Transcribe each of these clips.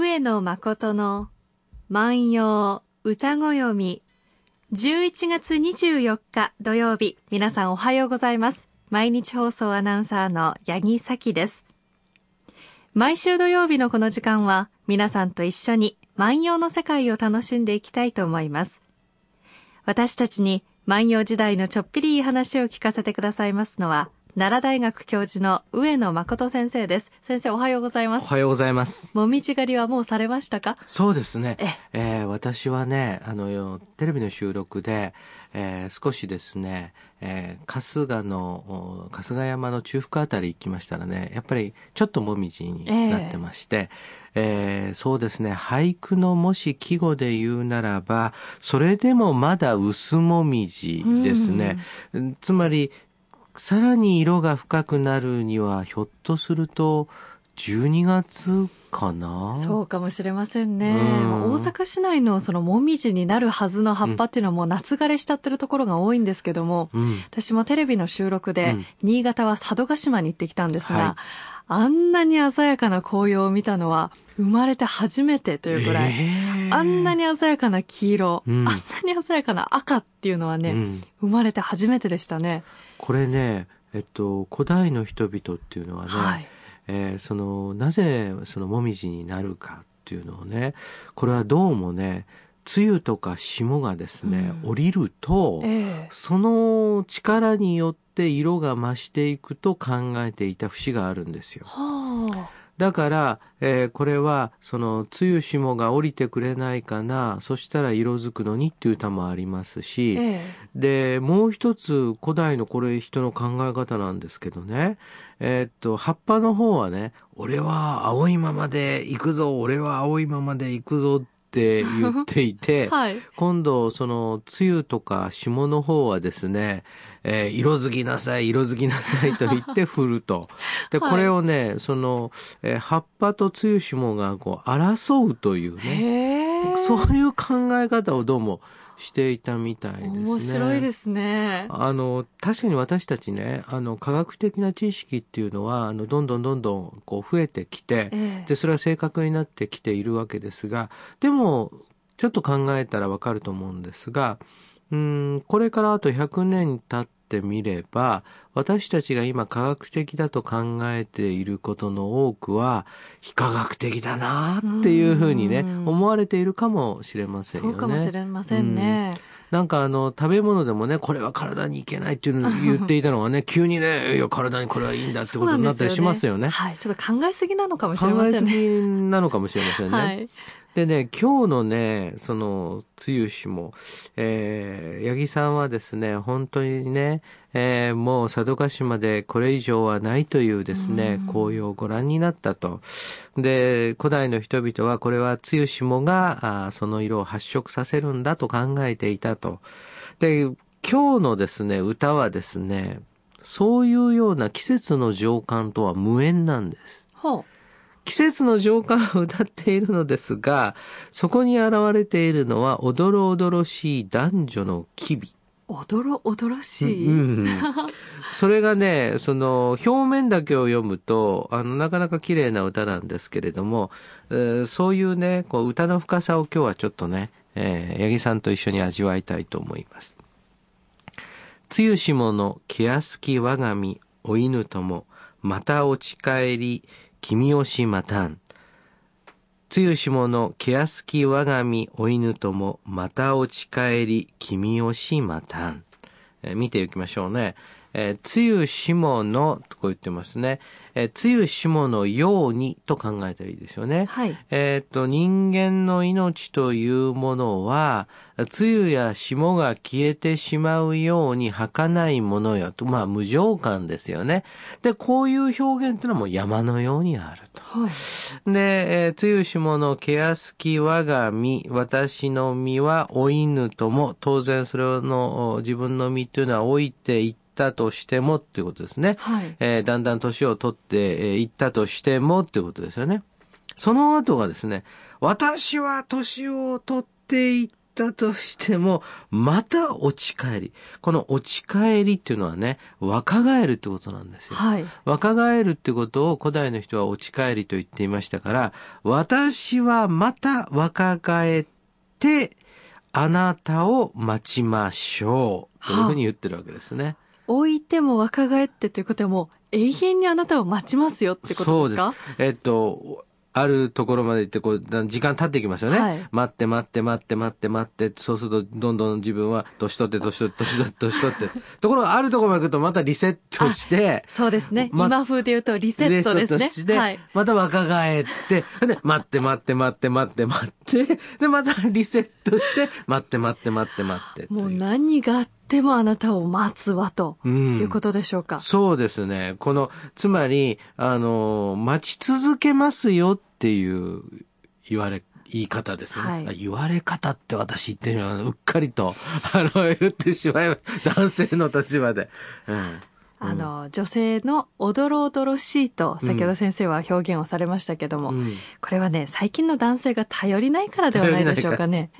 上野誠の万葉歌ご読み11月24日土曜日。皆さんおはようございます。毎日放送アナウンサーの八木咲です。毎週土曜日のこの時間は皆さんと一緒に万葉の世界を楽しんでいきたいと思います。私たちに万葉時代のちょっぴりいい話を聞かせてくださいますのは奈良大学教授の上野誠先生です。先生おはようございます。おはようございます。もみじ狩りはもうされましたか？そうですね。ええー私はね、あの、テレビの収録で、えー少しですね、えー春日の、お春日山の中腹あたり行きましたらね、やっぱりちょっともみじになってまして、えーそうですね、俳句のもし季語で言うならば、それでもまだ薄もみじですね。つまり、さらに色が深くなるには、ひょっとすると、12月かな？そうかもしれませんね。うん大阪市内のそのもみじになるはずの葉っぱっていうのはもう夏枯れしちゃってるところが多いんですけども、うん。私もテレビの収録でうん新潟は佐渡島に行ってきたんですが、はいあんなに鮮やかな紅葉を見たのは生まれて初めてというぐらい、えーあんなに鮮やかな黄色、うんあんなに鮮やかな赤っていうのはね、うん生まれて初めてでしたね。これね、えっと、古代の人々っていうのはね、はい。えーその、なぜそのもみじになるかっていうのをね、これはどうもね、梅雨とか霜がですね、うん降りると、ええその力によって色が増していくと考えていた節があるんですよ。はあ。だから、えーこれは、その、梅雨霜が降りてくれないかな、そしたら色づくのにっていう歌もありますし、えで、もう一つ古代のこれ人の考え方なんですけどね。えーっと、葉っぱの方はね、俺は青いままで行くぞ、俺は青いままで行くぞって言っていえて、はい。今度、その、梅雨とか霜の方はですね、えー色づきなさい、色づきなさいと言って振ると。で、はいこれをね、その、えー葉っぱと梅雨霜がこう、争うというね。そういう考え方をどうもしていたみたいですね。面白いですね。あの、確かに私たちね、あの、科学的な知識っていうのは、あの、どんどんどんどん、こう、増えてきて、ええで、それは正確になってきているわけですが、でも、ちょっと考えたらわかると思うんですが、うん、これからあと100年経ってみれば、私たちが今科学的だと考えていることの多くは、非科学的だなっていうふうにね、うん思われているかもしれませんよね。そうかもしれませんね。なんかあの、食べ物でもね、これは体にいけないっていうのを言っていたのがね、急にね、いや、体にこれはいいんだってことになったりしますよね。はい。ちょっと考えすぎなのかもしれま考えすせんね。ぎなのかもしれませんね。はい。でね、今日のね、その、梅雨詩も、えー、八木さんはですね、本当にね、えーもう佐渡島でこれ以上はないというですね、紅葉をご覧になったと。で、古代の人々はこれは梅雨霜が、あーその色を発色させるんだと考えていたと。で、今日のですね、歌はですね、そういうような季節の情感とは無縁なんです。ほ季節の情感を歌っているのですが、そこに現れているのは、おどろおどろしい男女の機微。う。おどろおどろしい。うんそれがね、その、表面だけを読むと、あの、なかなか綺麗な歌なんですけれども、えーそういうね、こう、歌の深さを今日はちょっとね、えー八木さんと一緒に味わいたいと思います。つゆしもの気安き我が身、お犬とも、また落ち帰り、君をしまたん。つゆしものけやすき我が身、お犬とも、またおち帰り、君をしまたん。見ていきましょうね。えー、つゆしもの、とこう言ってますね。えー、つゆしものようにと考えたらいいですよね。はい。えーっと、人間の命というものは、梅雨や霜が消えてしまうように儚いものよと、まあ無情感ですよね。で、こういう表現っていうのはもう山のようにあると。はい。で、えー、つゆしものけやすき我が身、私の身はお犬とも、当然それのお自分の身っていうのは老いていったとしてもっていうことですね。はい。えーだんだん年を取ってい、ったとしてもっていうことですよね。その後がですね、私は年を取っていっったとしても、また落ち帰り。この落ち帰りっていうのはね、若返るってことなんですよ。はい。若返るってことを古代の人は落ち帰りと言っていましたから、私はまた若返って、あなたを待ちましょう。というふうに言ってるわけですね。置いても若返ってということはもう永遠にあなたを待ちますよってことですか？そうです。えっと、あるところまで行って、こう、だ時間経っていきますよね。はい待って待って待って待って待って、そうすると、どんどん自分は、年取って、年取って、年取って、年取って。ところが、あるところまで行くと、またリセットして、そうですね。ま今風で言うとリセットですね。して、はい。また若返って、で、待って待って待って待って待って、で、またリセットして、待って待って待って待ってもう何があってもあなたを待つわとうんいうことでしょうか？そうですね。この、つまり、あの、待ち続けますよっていう言われ、言い方ですね。はいあ言われ方って私言ってるのは、うっかりと、あの、言ってしまい、男性の立場で。うん。あの、女性のおどろおどろしいと、先ほど先生は表現をされましたけども、うんこれはね、最近の男性が頼りないからではないでしょうかね。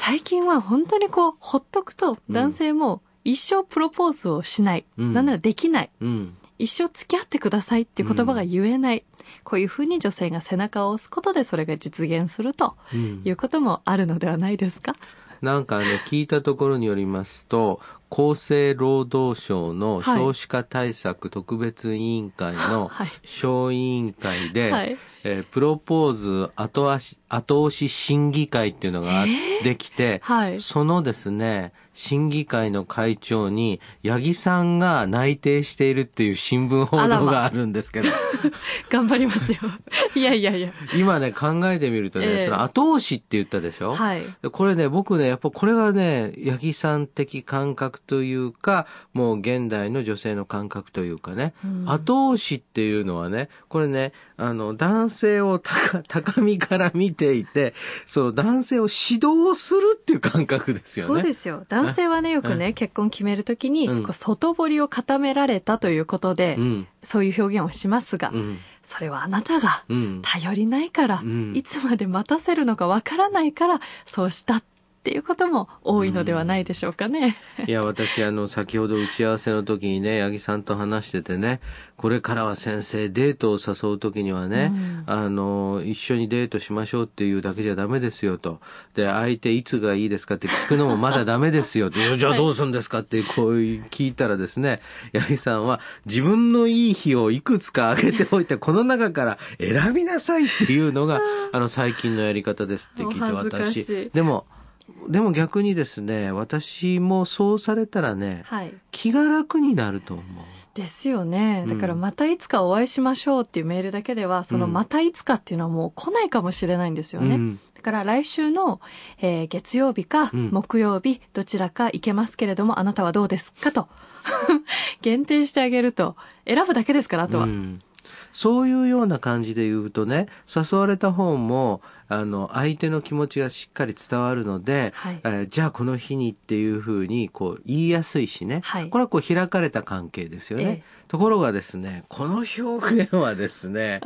最近は本当にこう、ほっとくと男性も一生プロポーズをしない。うんなんならできない。うん。一生付き合ってくださいっていう言葉が言えない。こういうふうに女性が背中を押すことでそれが実現するとうんいうこともあるのではないですか、なんかね、聞いたところによりますと、厚生労働省のはい。少子化対策特別委員会の はい。小委員会で、はい。えープロポーズ後押し後押し審議会っていうのができて、はい。そのですね、審議会の会長に、八木さんが内定しているっていう新聞報道があるんですけど、頑張りますよ。いやいやいや。今ね、考えてみるとね、ええ。その後押しって言ったでしょ？はい。でこれね、僕ね、やっぱこれがね、八木さん的感覚というか、もう現代の女性の感覚というかね、うん後押しっていうのはね、これね、あの、男性を高 高みから見ていて、その男性を指導するっていう感覚ですよね。そうですよ。男性はね、よくね、結婚決めるときに、うん外堀を固められたということで、うん。そういう表現をしますが、うん。それはあなたがうん。頼りないから、うんいつまで待たせるのかわからないから、そうしたっていうことも多いのではないでしょうかね。いや、私、あの、先ほど打ち合わせの時にね、八木さんと話しててね、これからは先生、デートを誘う時にはね、うんあの、一緒にデートしましょうっていうだけじゃダメですよと。で、相手いつがいいですかって聞くのもまだダメですよって。いやじゃあどうするんですかってこう聞いたらですね、八木さんは自分のいい日をいくつか挙げておいて、この中から選びなさいっていうのが、あの、最近のやり方ですって聞いて私。でも、でも逆にですね、私もそうされたらね、はい。気が楽になると思う。ですよね。だからまたいつかお会いしましょうっていうメールだけでは、そのまたいつかっていうのはもう来ないかもしれないんですよね。うんだから来週の、えー月曜日かうん木曜日、どちらか行けますけれども、あなたはどうですかと。限定してあげると、選ぶだけですから、あとは。うんそういうような感じで言うとね、誘われた方も、あの、相手の気持ちがしっかり伝わるので、はいえーじゃあこの日にっていうふうに、こう、言いやすいしね。はいこれはこう、開かれた関係ですよね。ええところがですね、この表現はですね、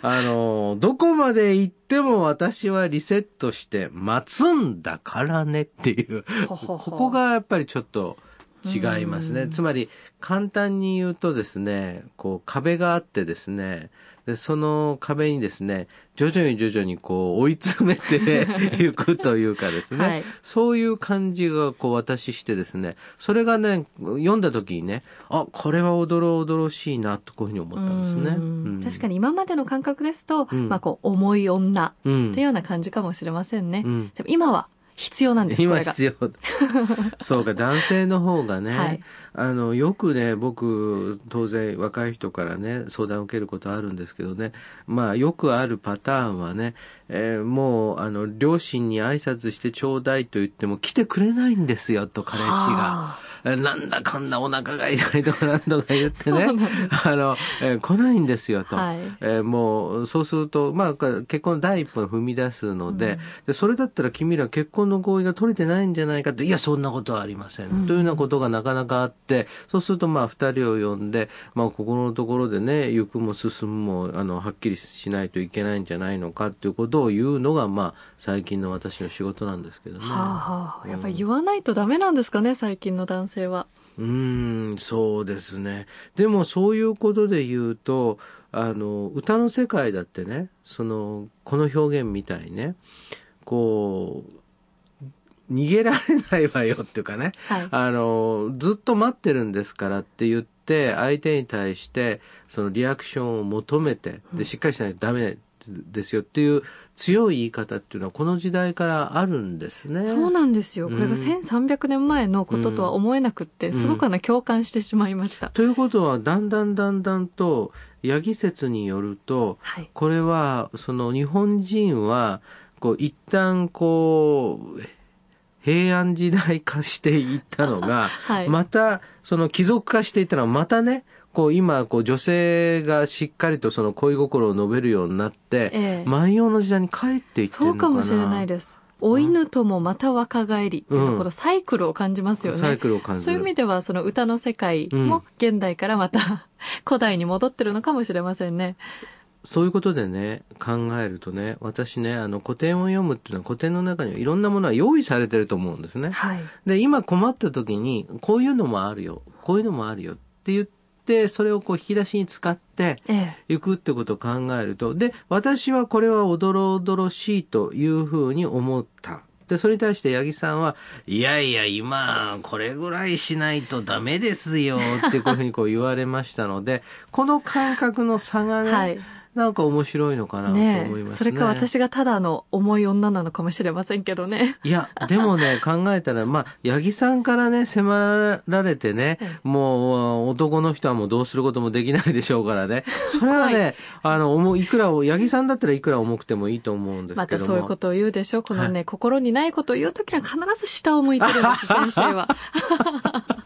あの、どこまで行っても私はリセットして待つんだからねっていう、ここがやっぱりちょっと違いますね。うんつまり、簡単に言うとですね、こう壁があってですね、でその壁にですね、徐々に徐々にこう追い詰めて いくというかですね、はいそういう感じがこう私してですね、それがね、読んだ時にね、あ、これはおどろおどろしいなとこういうふうに思ったんですね。うん確かに。に今までの感覚ですと、うんまあこう、重い女うんっていうような感じかもしれませんね。うんでも今は必要なんです。今必要。そうか、男性の方がね、はいあの、よくね、僕、当然若い人からね、相談を受けることあるんですけどね、まあ、よくあるパターンはね、えーもう、あの、両親に挨拶してちょうだいと言っても来てくれないんですよ、と彼氏が。あなんだかんだお腹が痛いとかなんとか言ってね。あの、えー来ないんですよと、はい。えーもうそうすると、まあ、結婚の第一歩を踏み出すので,、でそれだったら君ら結婚の合意が取れてないんじゃないかと。いやそんなことはありません、と。いうようなことがなかなかあってそうするとまあ2人を呼んで、まあ、ここのところでね行くも進むもあのはっきりしないといけないんじゃないのかっていうことを言うのが、まあ、最近の私の仕事なんですけどね。はあはあ、やっぱり言わないとダメなんですかね、最近の男性は。うーん、そうですね。でもそういうことで言うと、あの、歌の世界だってね、その、この表現みたいにね、こう、逃げられないわよっていうかね、はいあの、ずっと待ってるんですからって言って、相手に対して、そのリアクションを求めて、で、しっかりしないとダメですよっていう強い言い方っていうのはこの時代からあるんですね。そうなんですよ。これがうん1300年前のこととは思えなくって、すごくあの共感してしまいました。ということはだんだんだんだんとヤギ説によるとはい。これはその日本人はこう一旦こう平安時代化していったのが、はいまたその貴族化していったのはまたねこう今こう女性がしっかりとその恋心を述べるようになって、ええ万葉の時代に帰っていってるそうのかもしれないです。お犬ともまた若返りっていううんこのサイクルを感じますよね。サイクルを感じるそういう意味ではその歌の世界も現代からまた 古代に戻ってるのかもしれませんね。そういうことでね、考えるとね、私ね、あの古典を読むっていうのは古典の中にはいろんなものは用意されてると思うんですね。はい。で、今困った時に、こういうのもあるよ、こういうのもあるよって言って、それをこう引き出しに使って、ええ。いくってことを考えると、で、私はこれはおどろおどろしいというふうに思った。で、それに対して八木さんは、いやいや、今、これぐらいしないとダメですよ、ってこういうふうにこう言われましたので、この感覚の差がね、はいなんか面白いのかなと思い。ますね。それか私がただの重い女なのかもしれませんけどね。いや、でもね、考えたら、まあ、八木さんからね、迫られてね、もう、男の人はもうどうすることもできないでしょうからね。それはね、あの、重い、いくら、八木さんだったらいくら重くてもいいと思うんですまけども。たそういうことを言うでしょ。このね、は心にないことを言うときには必ず下を向いてるんです、先生は。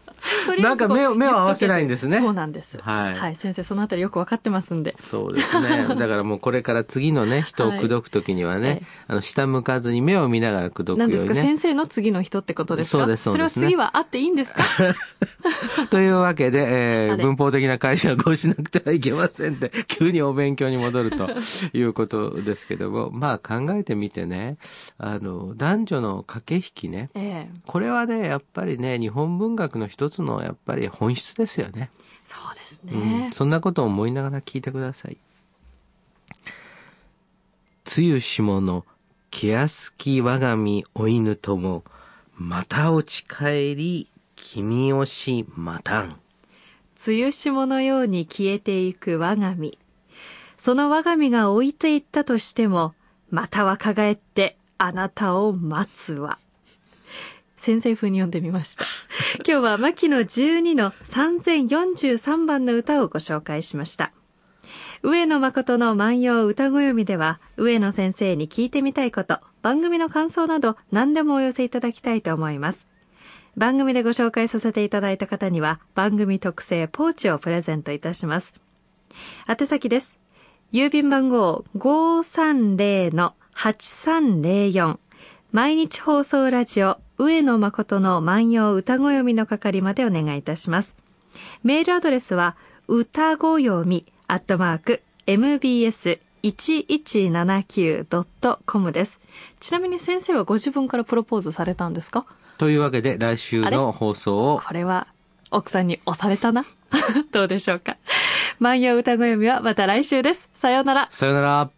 なんか目を目を合わせないんですね。そうなんです。はい。先生、そのあたりよくわかってますんで。そうですね。だからもうこれから次のね、人を口説くときにはね、はい。ええあの、下向かずに目を見ながら口説くようにね。先生の次の人ってことですか？そうですそうですね。れは次はあっていいんですか？というわけで、えー文法的な解釈をしなくてはいけませんで、急にお勉強に戻るということですけども、まあ考えてみてね、あの、男女の駆け引きね、ええ。これはね、やっぱりね、日本文学の一つのやっぱり本質ですよね。そうですうんね。そんなことを思いながら聞いてください。つゆしもの、気安き我が身お犬とも、また落ち帰り、君をしまたん。梅雨霜のように消えていく我が身。その我が身が置いていったとしても、また若返ってあなたを待つわ。先生風に読んでみました。今日は牧野12の3043番の歌をご紹介しました。上野誠の万葉歌ご読みでは、上野先生に聞いてみたいこと、番組の感想など何でもお寄せいただきたいと思います。番組でご紹介させていただいた方には番組特製ポーチをプレゼントいたします。宛先です。郵便番号530-8304毎日放送ラジオ上野誠の万葉歌ご読みの係までお願いいたします。メールアドレスは歌ご読みアットマーク mbs1179.com です。ちなみに先生はご自分からプロポーズされたんですか？というわけで、来週の放送を、これは奥さんに押されたな？どうでしょうか？万葉歌ご読みはまた来週です。さようなら。さよなら。